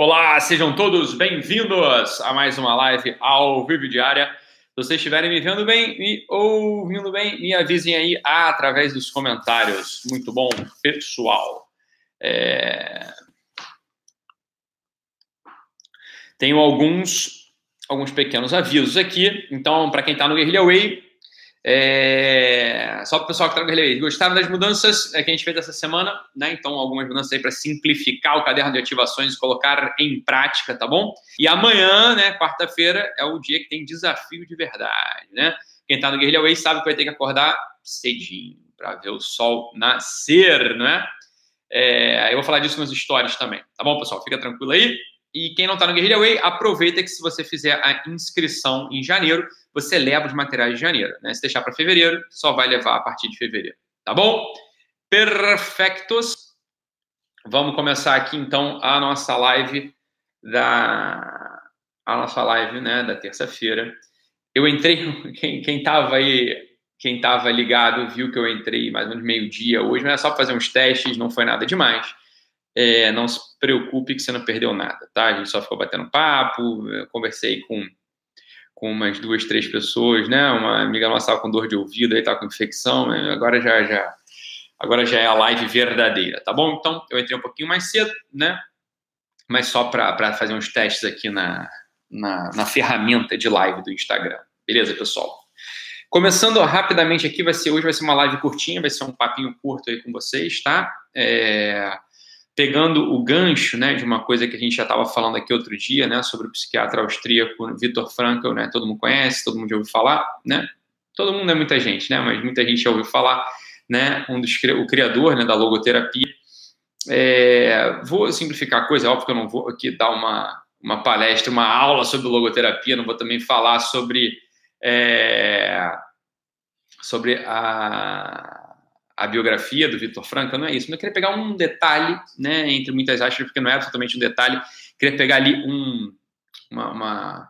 Olá, sejam todos bem-vindos a mais uma live ao vivo diária. Se vocês estiverem me vendo bem, me ouvindo bem, me avisem aí através dos comentários. Muito bom, pessoal. É... Tenho alguns, alguns pequenos avisos aqui. Então, para quem está no Guerrilla Way, é... Só para o pessoal que está no gostaram das mudanças é, que a gente fez essa semana, né? Então, algumas mudanças aí para simplificar o caderno de ativações e colocar em prática, tá bom? E amanhã, né, quarta-feira, é o dia que tem desafio de verdade, né? Quem está no Guerrilha Way sabe que vai ter que acordar cedinho para ver o sol nascer, não é? é? Eu vou falar disso nos stories também, tá bom, pessoal? Fica tranquilo aí. E quem não está no Guerrilla Way, aproveita que se você fizer a inscrição em janeiro, você leva os materiais de janeiro. Né? Se deixar para fevereiro, só vai levar a partir de fevereiro. Tá bom? Perfectos. Vamos começar aqui então a nossa live da a nossa live, né, da terça-feira. Eu entrei, quem estava aí, quem estava ligado, viu que eu entrei mais ou menos meio-dia hoje, mas é só fazer uns testes, não foi nada demais. É, não se preocupe que você não perdeu nada, tá? A gente só ficou batendo papo, conversei com, com umas duas, três pessoas, né? Uma amiga nossa com dor de ouvido, aí estava com infecção, né? agora já, já, agora já é a live verdadeira, tá bom? Então, eu entrei um pouquinho mais cedo, né? Mas só para fazer uns testes aqui na, na, na ferramenta de live do Instagram. Beleza, pessoal? Começando rapidamente aqui, vai ser hoje vai ser uma live curtinha, vai ser um papinho curto aí com vocês, tá? É, pegando o gancho né, de uma coisa que a gente já estava falando aqui outro dia, né, sobre o psiquiatra austríaco Viktor Frankl, né, todo mundo conhece, todo mundo já ouviu falar, né, todo mundo é muita gente, né, mas muita gente já ouviu falar, né, um dos, o criador né, da logoterapia. É, vou simplificar a coisa, é óbvio que eu não vou aqui dar uma, uma palestra, uma aula sobre logoterapia, não vou também falar sobre, é, sobre a a biografia do Vitor Franca, não é isso. Mas eu queria pegar um detalhe, né, entre muitas aspas, porque não é absolutamente um detalhe, queria pegar ali um, uma, uma,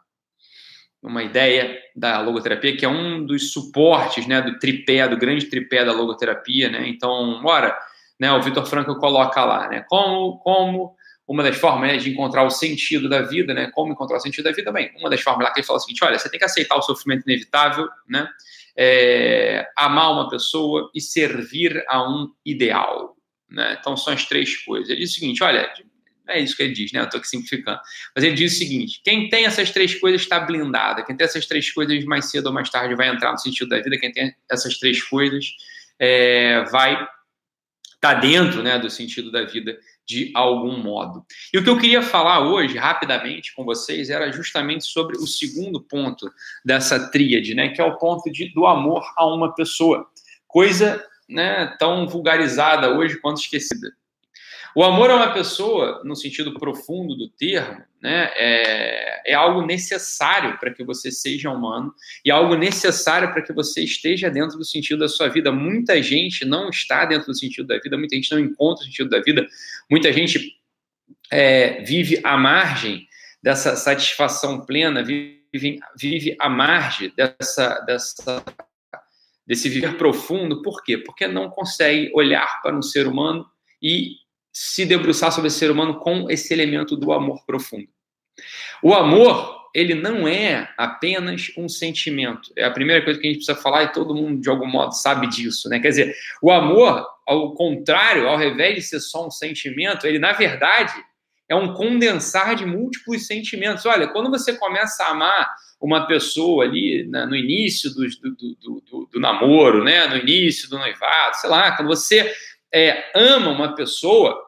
uma, ideia da logoterapia, que é um dos suportes, né, do tripé, do grande tripé da logoterapia, né, então, ora, né, o Vitor Franca coloca lá, né, como, como uma das formas né, de encontrar o sentido da vida, né, como encontrar o sentido da vida, bem, uma das formas lá que ele fala o seguinte, olha, você tem que aceitar o sofrimento inevitável, né, é, amar uma pessoa e servir a um ideal. Né? Então, são as três coisas. Ele diz o seguinte: olha, é isso que ele diz, né? Eu estou aqui simplificando. Mas ele diz o seguinte: quem tem essas três coisas está blindada. Quem tem essas três coisas, mais cedo ou mais tarde, vai entrar no sentido da vida. Quem tem essas três coisas é, vai estar tá dentro né, do sentido da vida de algum modo. E o que eu queria falar hoje, rapidamente, com vocês, era justamente sobre o segundo ponto dessa tríade, né, que é o ponto de, do amor a uma pessoa. Coisa né, tão vulgarizada hoje quanto esquecida. O amor a uma pessoa, no sentido profundo do termo, né, é, é algo necessário para que você seja humano e algo necessário para que você esteja dentro do sentido da sua vida. Muita gente não está dentro do sentido da vida, muita gente não encontra o sentido da vida, muita gente é, vive à margem dessa satisfação plena, vive, vive à margem dessa, dessa, desse viver profundo. Por quê? Porque não consegue olhar para um ser humano e se debruçar sobre o ser humano com esse elemento do amor profundo. O amor, ele não é apenas um sentimento. É a primeira coisa que a gente precisa falar e todo mundo, de algum modo, sabe disso. Né? Quer dizer, o amor, ao contrário, ao invés de ser só um sentimento, ele, na verdade, é um condensar de múltiplos sentimentos. Olha, quando você começa a amar uma pessoa ali né, no início do, do, do, do, do namoro, né, no início do noivado, sei lá, quando você é, ama uma pessoa,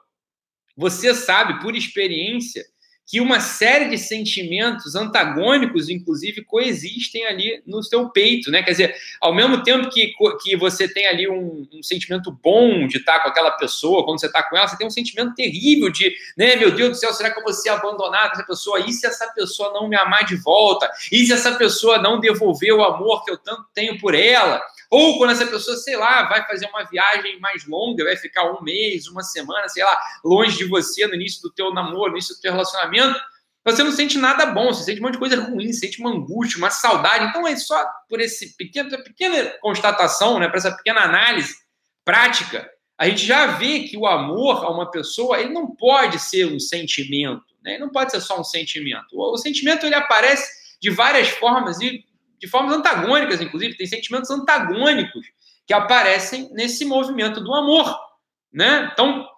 você sabe por experiência que uma série de sentimentos antagônicos, inclusive, coexistem ali no seu peito, né? Quer dizer, ao mesmo tempo que, que você tem ali um, um sentimento bom de estar com aquela pessoa, quando você está com ela, você tem um sentimento terrível de, né, meu Deus do céu, será que eu vou ser abandonado essa pessoa? E se essa pessoa não me amar de volta? E se essa pessoa não devolver o amor que eu tanto tenho por ela? Ou quando essa pessoa, sei lá, vai fazer uma viagem mais longa, vai ficar um mês, uma semana, sei lá, longe de você no início do teu namoro, no início do teu relacionamento, você não sente nada bom, você sente um monte de coisa ruim, sente uma angústia, uma saudade. Então é só por esse pequeno, pequena constatação, né, por essa pequena análise prática, a gente já vê que o amor a uma pessoa ele não pode ser um sentimento, né? não pode ser só um sentimento. O, o sentimento ele aparece de várias formas e de formas antagônicas, inclusive, tem sentimentos antagônicos que aparecem nesse movimento do amor, né? Então,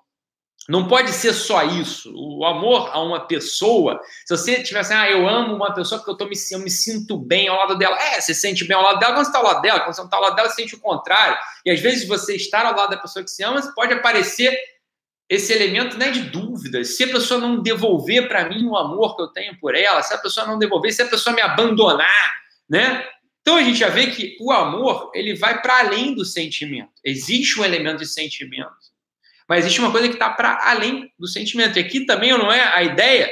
não pode ser só isso. O amor a uma pessoa, se você tiver assim, ah, eu amo uma pessoa porque eu, tô me, eu me sinto bem ao lado dela. É, você se sente bem ao lado dela quando você está ao lado dela. Quando você não está ao lado dela, você sente o contrário. E às vezes você estar ao lado da pessoa que se ama, pode aparecer esse elemento né, de dúvida. Se a pessoa não devolver para mim o amor que eu tenho por ela, se a pessoa não devolver, se a pessoa me abandonar, né? Então a gente já vê que o amor ele vai para além do sentimento. Existe um elemento de sentimento, mas existe uma coisa que está para além do sentimento. E aqui também não é a ideia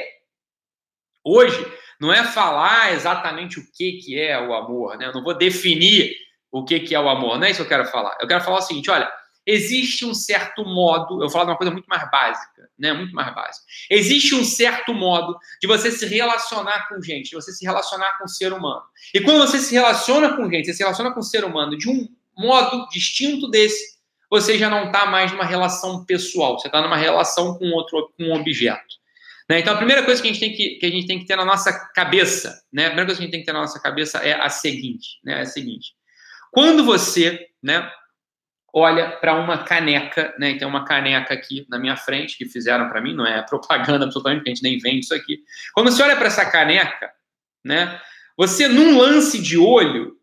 hoje não é falar exatamente o que que é o amor, né? Eu não vou definir o que que é o amor, não é isso que eu quero falar. Eu quero falar o seguinte, olha, existe um certo modo, eu falar de uma coisa muito mais básica, né? Muito mais básica. Existe um certo modo de você se relacionar com gente, de você se relacionar com o ser humano. E quando você se relaciona com gente, você se relaciona com o ser humano de um modo distinto desse, você já não está mais numa relação pessoal, você está numa relação com outro, com um objeto. Né? Então, a primeira coisa que a, gente tem que, que a gente tem que ter na nossa cabeça, né? a primeira coisa que a gente tem que ter na nossa cabeça é a seguinte, né? É a seguinte. Quando você, né, olha para uma caneca, né? Tem uma caneca aqui na minha frente que fizeram para mim, não é propaganda absolutamente, a gente nem vende isso aqui. Quando você olha para essa caneca, né? Você num lance de olho,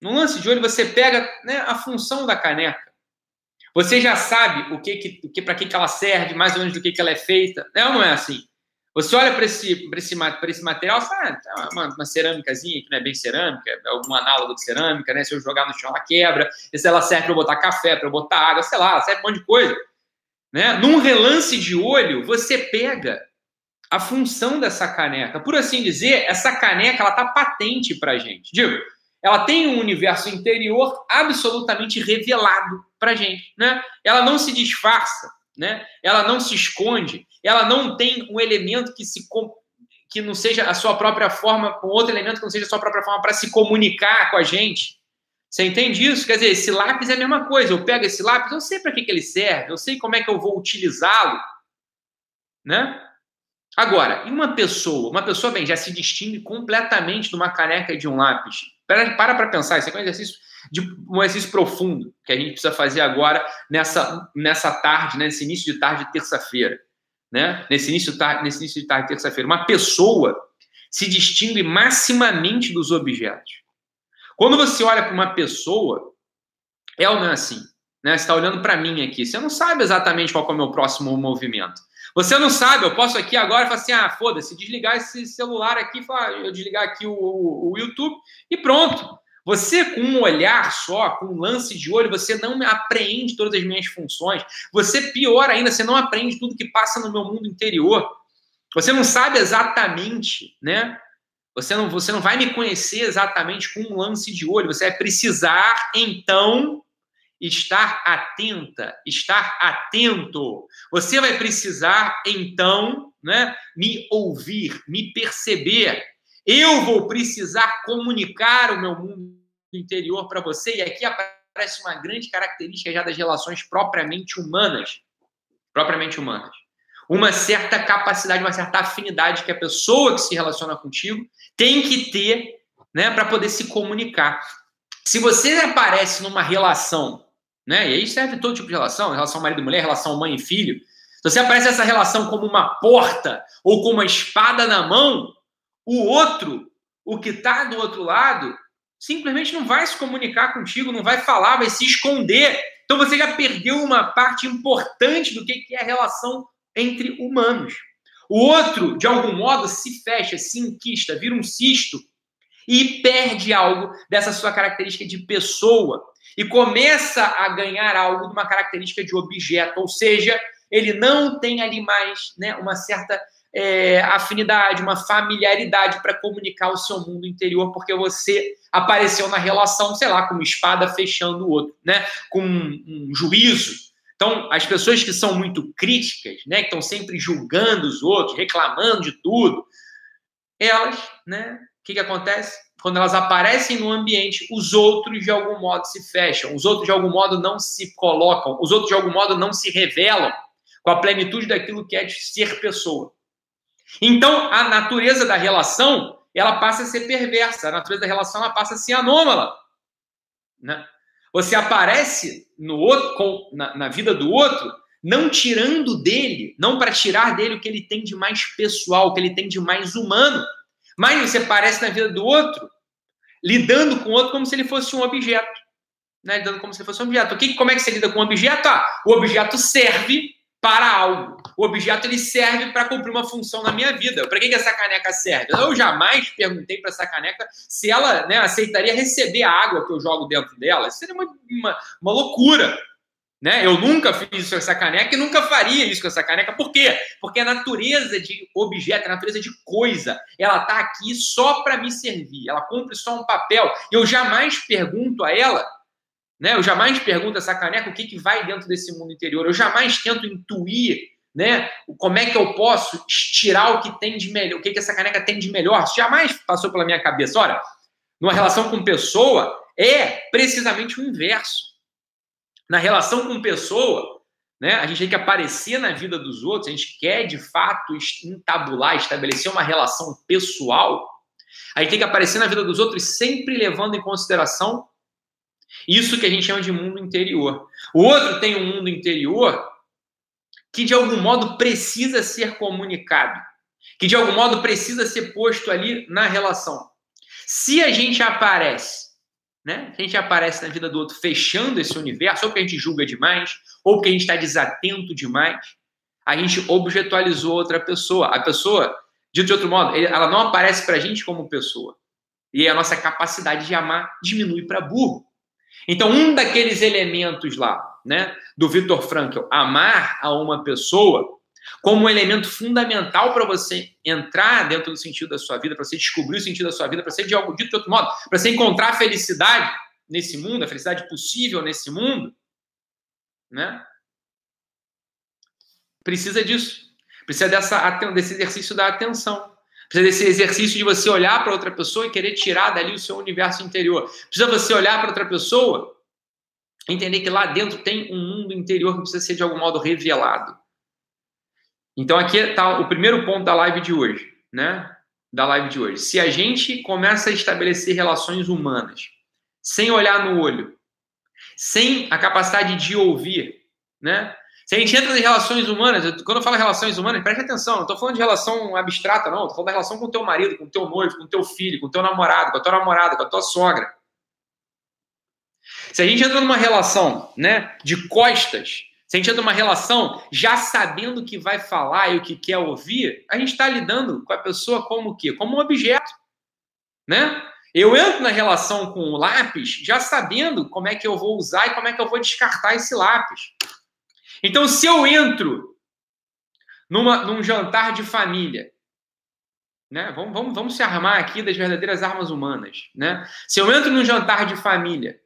num lance de olho você pega né, a função da caneca. Você já sabe o que, que, que para que, que ela serve, mais ou menos do que, que ela é feita. É ou não é assim? Você olha para esse, esse, esse material e fala, ah, uma, uma cerâmicazinha que não é bem cerâmica, é algum análogo de cerâmica, né? Se eu jogar no chão, ela quebra. Se ela serve para botar café, para botar água, sei lá, serve um monte de coisa. Né? Num relance de olho, você pega a função dessa caneca. Por assim dizer, essa caneca ela está patente para gente. Digo, ela tem um universo interior absolutamente revelado para gente. Né? Ela não se disfarça né? Ela não se esconde, ela não tem um elemento que se que não seja a sua própria forma, um outro elemento que não seja a sua própria forma para se comunicar com a gente. Você entende isso? Quer dizer, esse lápis é a mesma coisa. Eu pego esse lápis, eu sei para que, que ele serve, eu sei como é que eu vou utilizá-lo, né? Agora, e uma pessoa, uma pessoa, bem, já se distingue completamente de uma caneca e de um lápis. Para para pensar, isso é um exercício de um exercício profundo que a gente precisa fazer agora nessa, nessa tarde, né, nesse início de tarde de terça-feira. Né? Nesse, início, nesse início de tarde de terça-feira. Uma pessoa se distingue maximamente dos objetos. Quando você olha para uma pessoa, é ou não é assim? Né? Você está olhando para mim aqui, você não sabe exatamente qual é o meu próximo movimento. Você não sabe, eu posso aqui agora falar assim: ah, foda-se, desligar esse celular aqui, eu desligar aqui o, o, o YouTube e pronto. Você, com um olhar só, com um lance de olho, você não apreende todas as minhas funções. Você, pior ainda, você não aprende tudo que passa no meu mundo interior. Você não sabe exatamente, né? Você não, você não vai me conhecer exatamente com um lance de olho. Você vai precisar, então, estar atenta, estar atento. Você vai precisar, então, né, me ouvir, me perceber. Eu vou precisar comunicar o meu mundo interior para você, e aqui aparece uma grande característica já das relações propriamente humanas. Propriamente humanas. Uma certa capacidade, uma certa afinidade que a pessoa que se relaciona contigo tem que ter né, para poder se comunicar. Se você aparece numa relação, né, e aí serve todo tipo de relação, relação marido e mulher, relação mãe e filho, se você aparece essa relação como uma porta ou como uma espada na mão, o outro, o que está do outro lado, simplesmente não vai se comunicar contigo, não vai falar, vai se esconder. Então você já perdeu uma parte importante do que é a relação entre humanos. O outro, de algum modo, se fecha, se enquista, vira um cisto e perde algo dessa sua característica de pessoa e começa a ganhar algo de uma característica de objeto, ou seja, ele não tem ali mais né, uma certa é, afinidade, uma familiaridade para comunicar o seu mundo interior, porque você apareceu na relação, sei lá, com uma espada fechando o outro, né? Com um, juízo. Então, as pessoas que são muito críticas, né, que estão sempre julgando os outros, reclamando de tudo, elas, né, o que, que acontece? Quando elas aparecem no ambiente, os outros de algum modo se fecham, os outros de algum modo não se colocam, os outros de algum modo não se revelam com a plenitude daquilo que é de ser pessoa. Então, a natureza da relação, ela passa a ser perversa. A natureza da relação, ela passa a ser anômala. Né? Você aparece no outro, com, na, na vida do outro, não tirando dele, não para tirar dele o que ele tem de mais pessoal, o que ele tem de mais humano, mas você aparece na vida do outro, lidando com o outro como se ele fosse um objeto. Né? Lidando como se fosse um objeto. O que, como é que você lida com um objeto? Ah, o objeto serve para algo. O objeto ele serve para cumprir uma função na minha vida. Para que, que essa caneca serve? Eu jamais perguntei para essa caneca se ela né, aceitaria receber a água que eu jogo dentro dela. Isso seria uma, uma, uma loucura. Né? Eu nunca fiz isso com essa caneca e nunca faria isso com essa caneca. Por quê? Porque a natureza de objeto, a natureza de coisa, ela está aqui só para me servir. Ela cumpre só um papel. Eu jamais pergunto a ela né? Eu jamais pergunto essa caneca o que, que vai dentro desse mundo interior. Eu jamais tento intuir né? como é que eu posso estirar o que tem de melhor, o que, que essa caneca tem de melhor. Jamais passou pela minha cabeça. Olha, numa relação com pessoa, é precisamente o inverso. Na relação com pessoa, né, a gente tem que aparecer na vida dos outros, a gente quer de fato entabular, estabelecer uma relação pessoal, a gente tem que aparecer na vida dos outros sempre levando em consideração isso que a gente chama de mundo interior. O outro tem um mundo interior que de algum modo precisa ser comunicado, que de algum modo precisa ser posto ali na relação. Se a gente aparece, né? Se a gente aparece na vida do outro fechando esse universo, ou porque a gente julga demais, ou porque a gente está desatento demais, a gente objetualizou outra pessoa. A pessoa, dito de outro modo, ela não aparece para a gente como pessoa. E a nossa capacidade de amar diminui para burro. Então, um daqueles elementos lá, né, do Viktor Frankl, amar a uma pessoa, como um elemento fundamental para você entrar dentro do sentido da sua vida, para você descobrir o sentido da sua vida, para você, de algo dito de outro modo, para você encontrar a felicidade nesse mundo, a felicidade possível nesse mundo, né? Precisa disso. Precisa dessa, desse exercício da atenção. Precisa desse exercício de você olhar para outra pessoa e querer tirar dali o seu universo interior. Precisa você olhar para outra pessoa entender que lá dentro tem um mundo interior que precisa ser de algum modo revelado. Então aqui está o primeiro ponto da live de hoje, né? Da live de hoje. Se a gente começa a estabelecer relações humanas sem olhar no olho, sem a capacidade de ouvir, né? Se a gente entra em relações humanas, quando eu falo relações humanas, preste atenção, não estou falando de relação abstrata, não. Estou falando da relação com o teu marido, com o teu noivo, com o teu filho, com o teu namorado, com a tua namorada, com a tua sogra. Se a gente entra numa relação né, de costas, se a gente entra numa relação já sabendo o que vai falar e o que quer ouvir, a gente está lidando com a pessoa como o quê? Como um objeto. Né? Eu entro na relação com o lápis já sabendo como é que eu vou usar e como é que eu vou descartar esse lápis. Então, se eu entro numa, num jantar de família, né? Vamos, vamos, vamos se armar aqui das verdadeiras armas humanas. Né? Se eu entro num jantar de família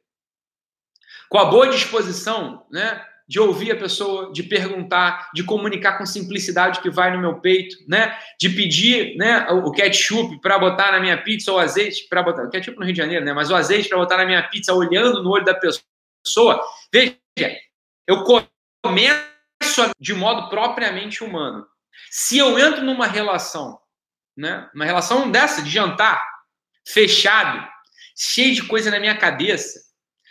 com a boa disposição né, de ouvir a pessoa, de perguntar, de comunicar com simplicidade que vai no meu peito, né, de pedir né, o ketchup para botar na minha pizza, ou azeite para botar, o ketchup no Rio de Janeiro, né, mas o azeite para botar na minha pizza, olhando no olho da pessoa. Veja, eu começo de modo propriamente humano. Se eu entro numa relação, né, uma relação dessa, de jantar, fechado, cheio de coisa na minha cabeça,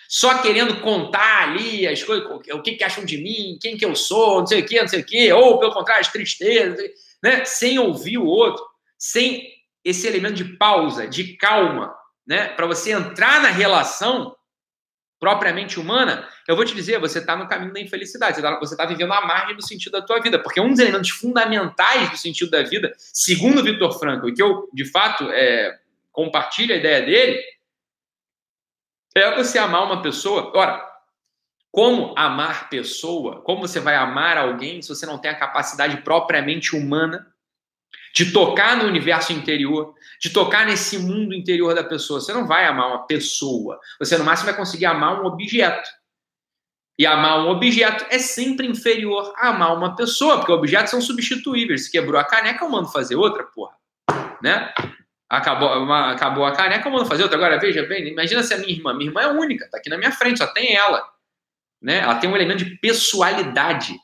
só querendo contar ali as coisas, o que, que acham de mim, quem que eu sou, não sei o que, não sei o que, ou pelo contrário, as tristezas, né? sem ouvir o outro, sem esse elemento de pausa, de calma, né? para você entrar na relação propriamente humana, eu vou te dizer, você está no caminho da infelicidade, você está tá vivendo à margem do sentido da tua vida, porque um dos elementos fundamentais do sentido da vida, segundo Victor Frankl, e que eu, de fato, é, compartilho a ideia dele, é você amar uma pessoa. Ora, como amar pessoa? Como você vai amar alguém se você não tem a capacidade propriamente humana de tocar no universo interior, de tocar nesse mundo interior da pessoa? Você não vai amar uma pessoa. Você, no máximo, vai conseguir amar um objeto. E amar um objeto é sempre inferior a amar uma pessoa, porque objetos são substituíveis. Se quebrou a caneca, eu mando fazer outra, porra. Né? Acabou, uma, acabou a caneca, vamos fazer outra. Agora, veja bem, imagina se a minha irmã, minha irmã é única, está aqui na minha frente, só tem ela. Né? Ela tem um elemento de pessoalidade.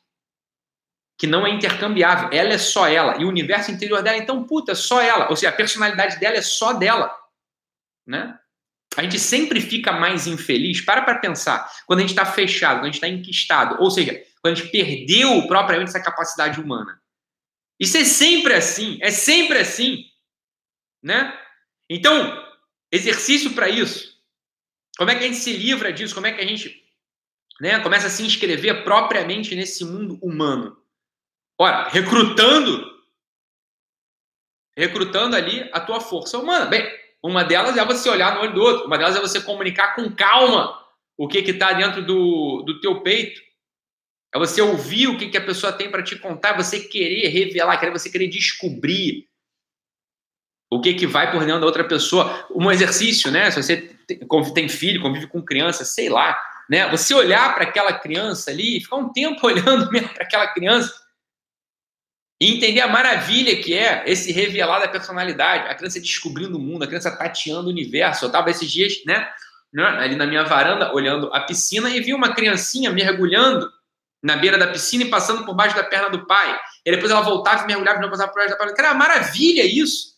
Que não é intercambiável. Ela é só ela. E o universo interior dela, então, puta, é só ela. Ou seja, a personalidade dela é só dela. Né? A gente sempre fica mais infeliz. Para para pensar. Quando a gente está fechado, quando a gente está enquistado. Ou seja, quando a gente perdeu propriamente essa capacidade humana. Isso é sempre assim. É sempre assim. Né? Então, exercício para isso. Como é que a gente se livra disso? Como é que a gente né, começa a se inscrever propriamente nesse mundo humano? Ora, recrutando, recrutando ali a tua força humana. Bem, uma delas é você olhar no olho do outro, uma delas é você comunicar com calma o que está dentro do, do teu peito. É você ouvir o que, que a pessoa tem para te contar, você querer revelar, querer você querer descobrir o que, que vai por dentro da outra pessoa. Um exercício, né? Se você tem filho, convive com criança, sei lá, né? Você olhar para aquela criança ali, ficar um tempo olhando mesmo para aquela criança e entender a maravilha que é esse revelar da personalidade, a criança descobrindo o mundo, a criança tateando o universo. Eu estava esses dias, né, né, ali na minha varanda, olhando a piscina e vi uma criancinha mergulhando na beira da piscina e passando por baixo da perna do pai. E depois ela voltava e mergulhava e passava por baixo da perna. Cara, é maravilha isso.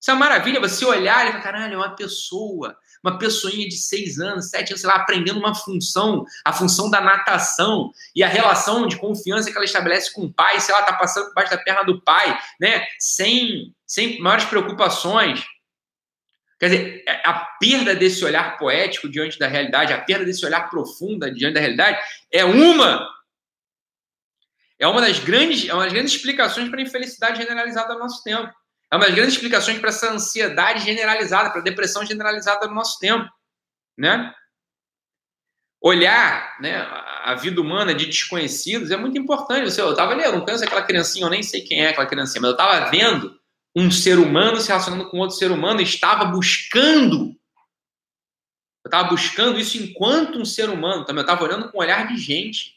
Isso é uma maravilha, você olhar e falar, caralho, é uma pessoa uma pessoinha de seis anos, sete anos, sei lá, aprendendo uma função, a função da natação e a relação de confiança que ela estabelece com o pai, se ela está passando por baixo da perna do pai, né? Sem, sem maiores preocupações. Quer dizer, é, a perda desse olhar poético diante da realidade, a perda desse olhar profunda diante da realidade, é uma é uma das grandes, é uma das grandes explicações para a infelicidade generalizada do nosso tempo. É uma das grandes explicações para essa ansiedade generalizada, para a depressão generalizada do nosso tempo, né? Olhar né, a vida humana de desconhecidos é muito importante. Você, eu estava ali, eu não conheço aquela criancinha, eu nem sei quem é aquela criancinha, mas eu estava vendo um ser humano se relacionando com outro ser humano estava buscando. Eu estava buscando isso enquanto um ser humano também. Eu estava olhando com um olhar de gente,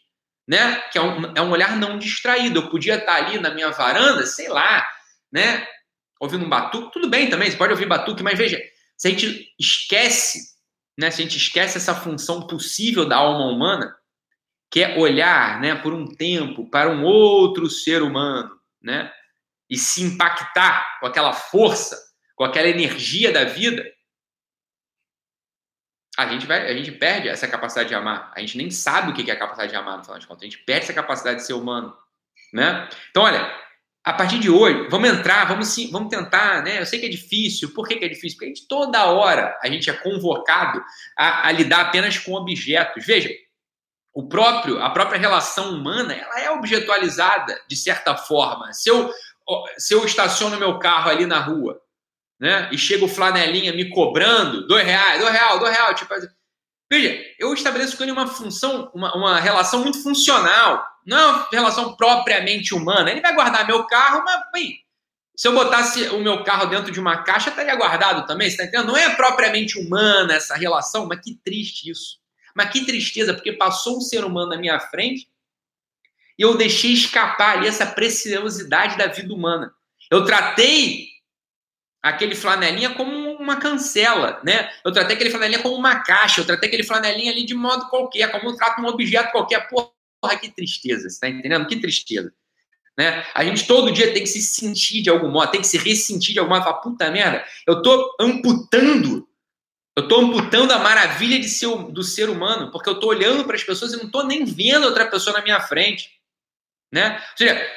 né? Que é um, é um olhar não distraído. Eu podia estar ali na minha varanda, sei lá, né? Ouvindo um batuque, tudo bem também, você pode ouvir batuque, mas veja, se a gente esquece, né, se a gente esquece essa função possível da alma humana, que é olhar, né, por um tempo para um outro ser humano, né, e se impactar com aquela força, com aquela energia da vida, a gente vai, a gente perde essa capacidade de amar. A gente nem sabe o que é a capacidade de amar, no final de contas. A gente perde essa capacidade de ser humano, né? Então, olha, a partir de hoje, vamos entrar, vamos sim, vamos tentar, né? Eu sei que é difícil. Por que, que é difícil? Porque a gente, toda hora a gente é convocado a, a, lidar apenas com objetos. Veja, o próprio, a própria relação humana, ela é objetualizada de certa forma. Se eu, se eu estaciono meu carro ali na rua, né? E chega o flanelinha me cobrando dois reais, dois reais, dois reais, tipo, veja, eu estabeleço com ele uma função, uma, uma relação muito funcional não é uma relação propriamente humana. Ele vai guardar meu carro, mas bem, se eu botasse o meu carro dentro de uma caixa, estaria guardado também, você tá entendendo? Não é propriamente humana essa relação, mas que triste isso. Mas que tristeza, porque passou um ser humano na minha frente e eu deixei escapar ali essa preciosidade da vida humana. Eu tratei aquele flanelinha como uma cancela, né? Eu tratei aquele flanelinha como uma caixa, eu tratei aquele flanelinha ali de modo qualquer, como eu trato um objeto qualquer. Porra, porra, que tristeza, você tá entendendo? Que tristeza. Né? A gente todo dia tem que se sentir de algum modo, tem que se ressentir de alguma falar, puta merda, eu tô amputando, eu tô amputando a maravilha de ser, do ser humano, porque eu tô olhando para as pessoas e não tô nem vendo outra pessoa na minha frente, né? Ou seja,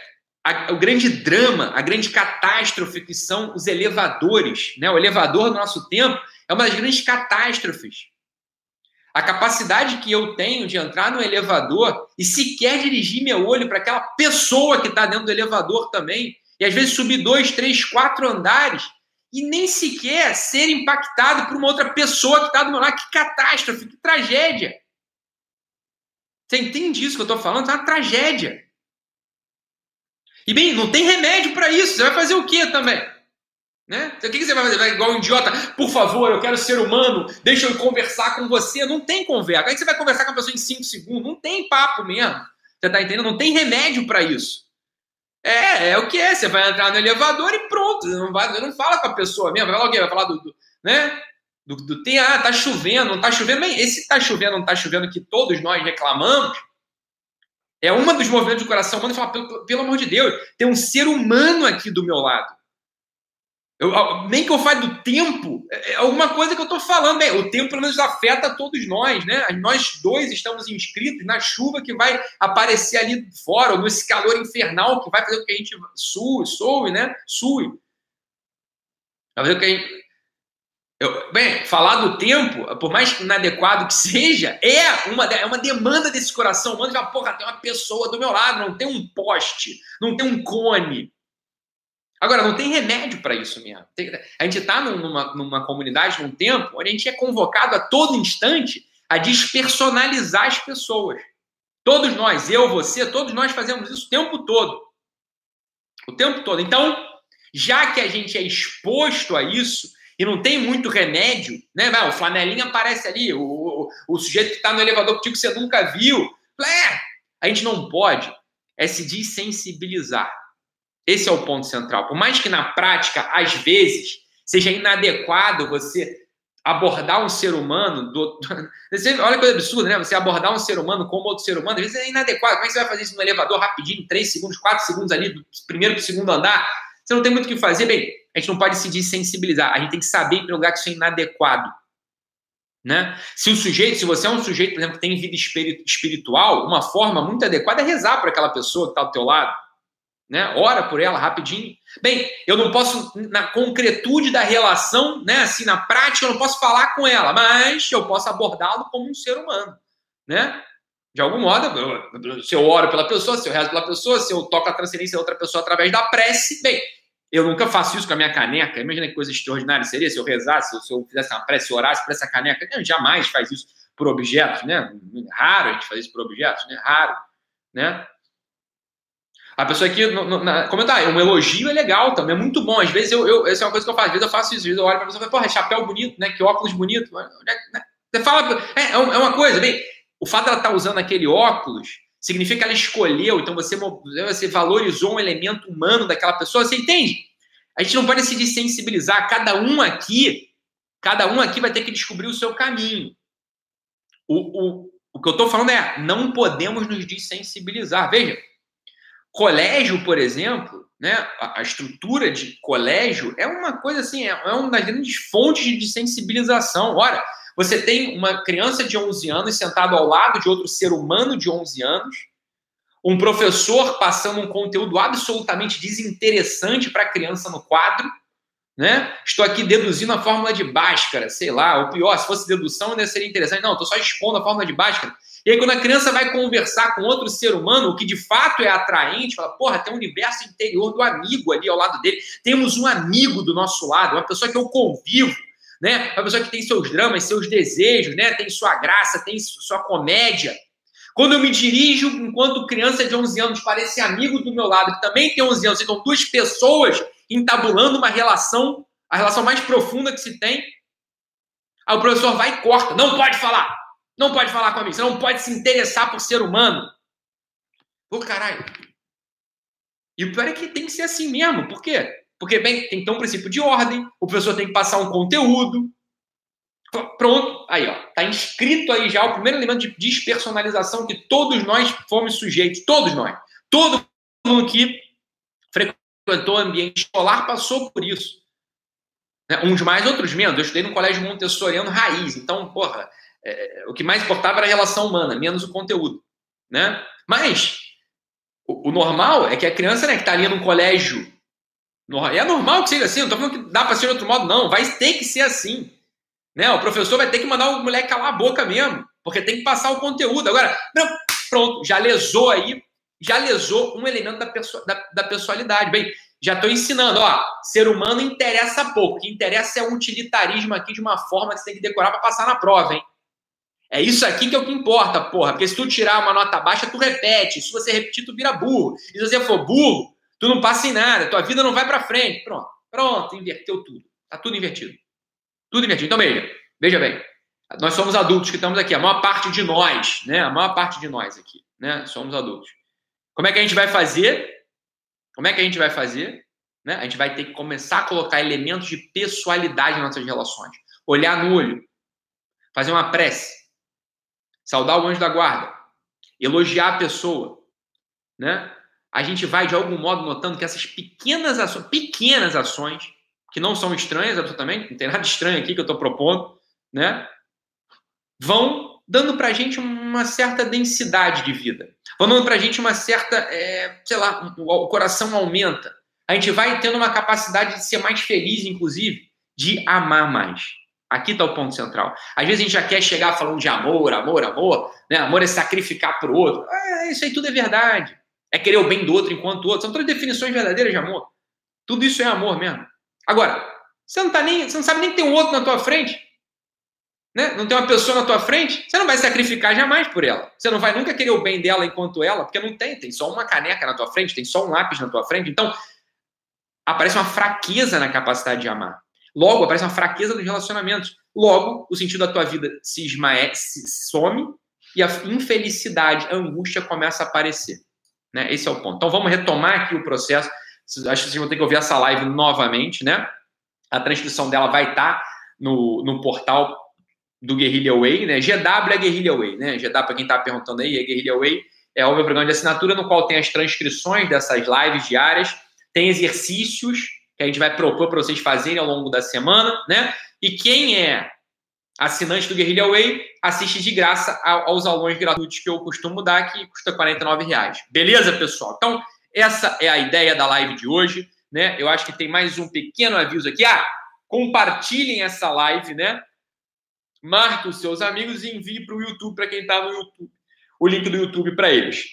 a, o grande drama, a grande catástrofe que são os elevadores, né? O elevador do nosso tempo é uma das grandes catástrofes a capacidade que eu tenho de entrar no elevador e sequer dirigir meu olho para aquela pessoa que está dentro do elevador também, e às vezes subir dois, três, quatro andares e nem sequer ser impactado por uma outra pessoa que está do meu lado. Que catástrofe, que tragédia. Você entende isso que eu estou falando? É uma tragédia. E bem, não tem remédio para isso. Você vai fazer o quê também? Né? O que você vai fazer? Vai igual um idiota, por favor, eu quero ser humano, deixa eu conversar com você. Não tem conversa. Que você vai conversar com a pessoa em 5 segundos? Não tem papo mesmo. Você tá entendendo? Não tem remédio para isso. É, é o que é. Você vai entrar no elevador e pronto. Você não, vai, não fala com a pessoa mesmo. Vai falar o quê? Vai falar do, do né? Do, do tem, ah, tá chovendo, não tá chovendo. Bem, esse tá chovendo, não tá chovendo que todos nós reclamamos, É uma dos movimentos do coração humano falar, pelo, pelo amor de Deus, tem um ser humano aqui do meu lado. Eu, nem que eu fale do tempo, é, é alguma coisa que eu estou falando. Bem, o tempo pelo menos afeta todos nós, né? Nós dois estamos inscritos na chuva que vai aparecer ali fora, ou nesse calor infernal que vai fazer com que a gente sue, soe, né? Sue. Vai fazer com que a gente eu, bem, falar do tempo, por mais inadequado que seja, é uma, é uma demanda desse coração humano. Já, porra, tem uma pessoa do meu lado, não tem um poste, não tem um cone. Agora, não tem remédio para isso mesmo. A gente está numa, numa comunidade, num tempo, onde a gente é convocado a todo instante a despersonalizar as pessoas. Todos nós, eu, você, todos nós fazemos isso o tempo todo. O tempo todo. Então, já que a gente é exposto a isso, e não tem muito remédio, né? Vai, o flanelinha aparece ali, o, o, o sujeito que está no elevador contigo que você nunca viu. É, a gente não pode é se desensibilizar. Esse é o ponto central. Por mais que na prática, às vezes, seja inadequado você abordar um ser humano. Do... Olha que coisa absurda, né? Você abordar um ser humano como outro ser humano, às vezes é inadequado. Como é que você vai fazer isso no elevador rapidinho, 3 segundos, 4 segundos ali, do primeiro para o segundo andar? Você não tem muito o que fazer. Bem, a gente não pode se desensibilizar. A gente tem que saber, em lugar, que isso é inadequado. Né? Se o sujeito, se você é um sujeito, por exemplo, que tem vida espiritual, uma forma muito adequada é rezar por aquela pessoa que está do teu lado. Né? Ora por ela rapidinho. Bem, eu não posso, na concretude da relação, né? assim, na prática, eu não posso falar com ela, mas eu posso abordá-lo como um ser humano. Né? De algum modo, se eu oro pela pessoa, se eu rezo pela pessoa, se eu toco a transferência a outra pessoa através da prece, bem, eu nunca faço isso com a minha caneca. Imagina que coisa extraordinária seria se eu rezasse, se eu fizesse uma prece, orasse por essa caneca. Não, jamais faz isso por objetos, né? Raro a gente fazer isso por objetos, né? Raro, né? A pessoa aqui, na, comentar, um elogio é legal também, é muito bom. Às vezes, eu, eu, essa é uma coisa que eu faço. Às vezes eu faço isso, às vezes eu olho para a pessoa e falo, porra, chapéu bonito, né? Que óculos bonito. Né? Você fala, é, é, é uma coisa, bem, o fato dela estar tá usando aquele óculos significa que ela escolheu, então você, você valorizou um elemento humano daquela pessoa, você entende? A gente não pode se desensibilizar, cada um aqui, cada um aqui vai ter que descobrir o seu caminho. O, o, o que eu estou falando é, não podemos nos desensibilizar. Veja, colégio, por exemplo, né, a, estrutura de colégio é uma coisa assim, é, é uma das grandes fontes de sensibilização. Ora, você tem uma criança de 11 anos sentado ao lado de outro ser humano de 11 anos, um professor passando um conteúdo absolutamente desinteressante para a criança no quadro, né? Estou aqui deduzindo a fórmula de Bhaskara, sei lá, ou pior, se fosse dedução ainda seria interessante. Não, estou só expondo a fórmula de Bhaskara. E aí, quando a criança vai conversar com outro ser humano, o que de fato é atraente, fala, porra, tem um universo interior do amigo ali ao lado dele. Temos um amigo do nosso lado, uma pessoa que eu convivo, né? Uma pessoa que tem seus dramas, seus desejos, né? Tem sua graça, tem sua comédia. Quando eu me dirijo, enquanto criança de 11 anos, para esse amigo do meu lado, que também tem 11 anos, então duas pessoas entabulando uma relação, a relação mais profunda que se tem, aí o professor vai e corta. Não pode falar. Não pode falar comigo. Você não pode se interessar por ser humano. Pô, caralho. E o pior é que tem que ser assim mesmo. Por quê? Porque, bem, tem que ter um princípio de ordem, o professor tem que passar um conteúdo. Pronto, aí, ó. Tá inscrito aí já o primeiro elemento de despersonalização que todos nós fomos sujeitos, todos nós. Todo mundo que frequentou o ambiente escolar passou por isso. Né? Uns mais, outros menos. Eu estudei no colégio montessoriano raiz, então, porra, é, o que mais importava era a relação humana, menos o conteúdo. Né? Mas o, o normal é que a criança né, que está ali no colégio é normal que seja assim, não estou falando que dá para ser de outro modo, não. Vai ter que ser assim. Né? O professor vai ter que mandar o moleque calar a boca mesmo, porque tem que passar o conteúdo. Agora, pronto, já lesou aí, já lesou um elemento da, perso da, da personalidade. Bem, já estou ensinando, ó, ser humano interessa pouco. O que interessa é o utilitarismo aqui de uma forma que você tem que decorar para passar na prova, hein? É isso aqui que é o que importa, porra. Porque se tu tirar uma nota baixa, tu repete. Se você repetir, tu vira burro. E se você for burro, Tu não passa em nada, tua vida não vai para frente. Pronto, pronto, inverteu tudo. Tá tudo invertido. Tudo invertido. Então, veja, veja bem. Nós somos adultos que estamos aqui, a maior parte de nós, né? A maior parte de nós aqui, né? Somos adultos. Como é que a gente vai fazer? Como é que a gente vai fazer? Né? A gente vai ter que começar a colocar elementos de pessoalidade nas nossas relações. Olhar no olho, fazer uma prece, saudar o anjo da guarda, elogiar a pessoa, né? A gente vai de algum modo notando que essas pequenas ações, pequenas ações, que não são estranhas absolutamente, não tem nada estranho aqui que eu estou propondo, né? Vão dando para a gente uma certa densidade de vida, vão dando para a gente uma certa, é, sei lá, o coração aumenta, a gente vai tendo uma capacidade de ser mais feliz, inclusive, de amar mais. Aqui está o ponto central. Às vezes a gente já quer chegar falando de amor, amor, amor, né? Amor é sacrificar para o outro. É, isso aí tudo é verdade. É querer o bem do outro enquanto o outro. São todas definições verdadeiras de amor. Tudo isso é amor mesmo. Agora, você não tá nem, você não sabe nem que tem um outro na tua frente. Né? Não tem uma pessoa na tua frente, você não vai sacrificar jamais por ela. Você não vai nunca querer o bem dela enquanto ela, porque não tem, tem só uma caneca na tua frente, tem só um lápis na tua frente. Então, aparece uma fraqueza na capacidade de amar. Logo, aparece uma fraqueza nos relacionamentos. Logo, o sentido da tua vida se esmaece, se some e a infelicidade, a angústia começa a aparecer. Né? Esse é o ponto. Então, vamos retomar aqui o processo. Acho que vocês vão ter que ouvir essa live novamente, né? A transcrição dela vai estar no, no portal do Guerrilla Way, né? GW é Guerrilla Way, né? GW, para quem está perguntando aí, é Guerrilla Way, é o meu programa de assinatura no qual tem as transcrições dessas lives diárias, tem exercícios que a gente vai propor para vocês fazerem ao longo da semana, né? E quem é assinante do Guerrilla Way assiste de graça aos aulões gratuitos que eu costumo dar, que custa R$ reais. Beleza, pessoal? Então, essa é a ideia da live de hoje, né? Eu acho que tem mais um pequeno aviso aqui. Ah, compartilhem essa live, né? Marque os seus amigos e envie para o YouTube, para quem está no YouTube, o link do YouTube para eles.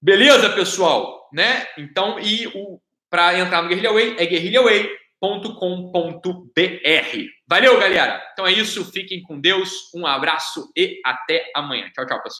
Beleza, pessoal? Né? Então, e o para entrar no Guerrilla Way é guerrilhaway.com.br. Valeu, galera! Então é isso, fiquem com Deus, um abraço e até amanhã. Tchau, tchau, pessoal.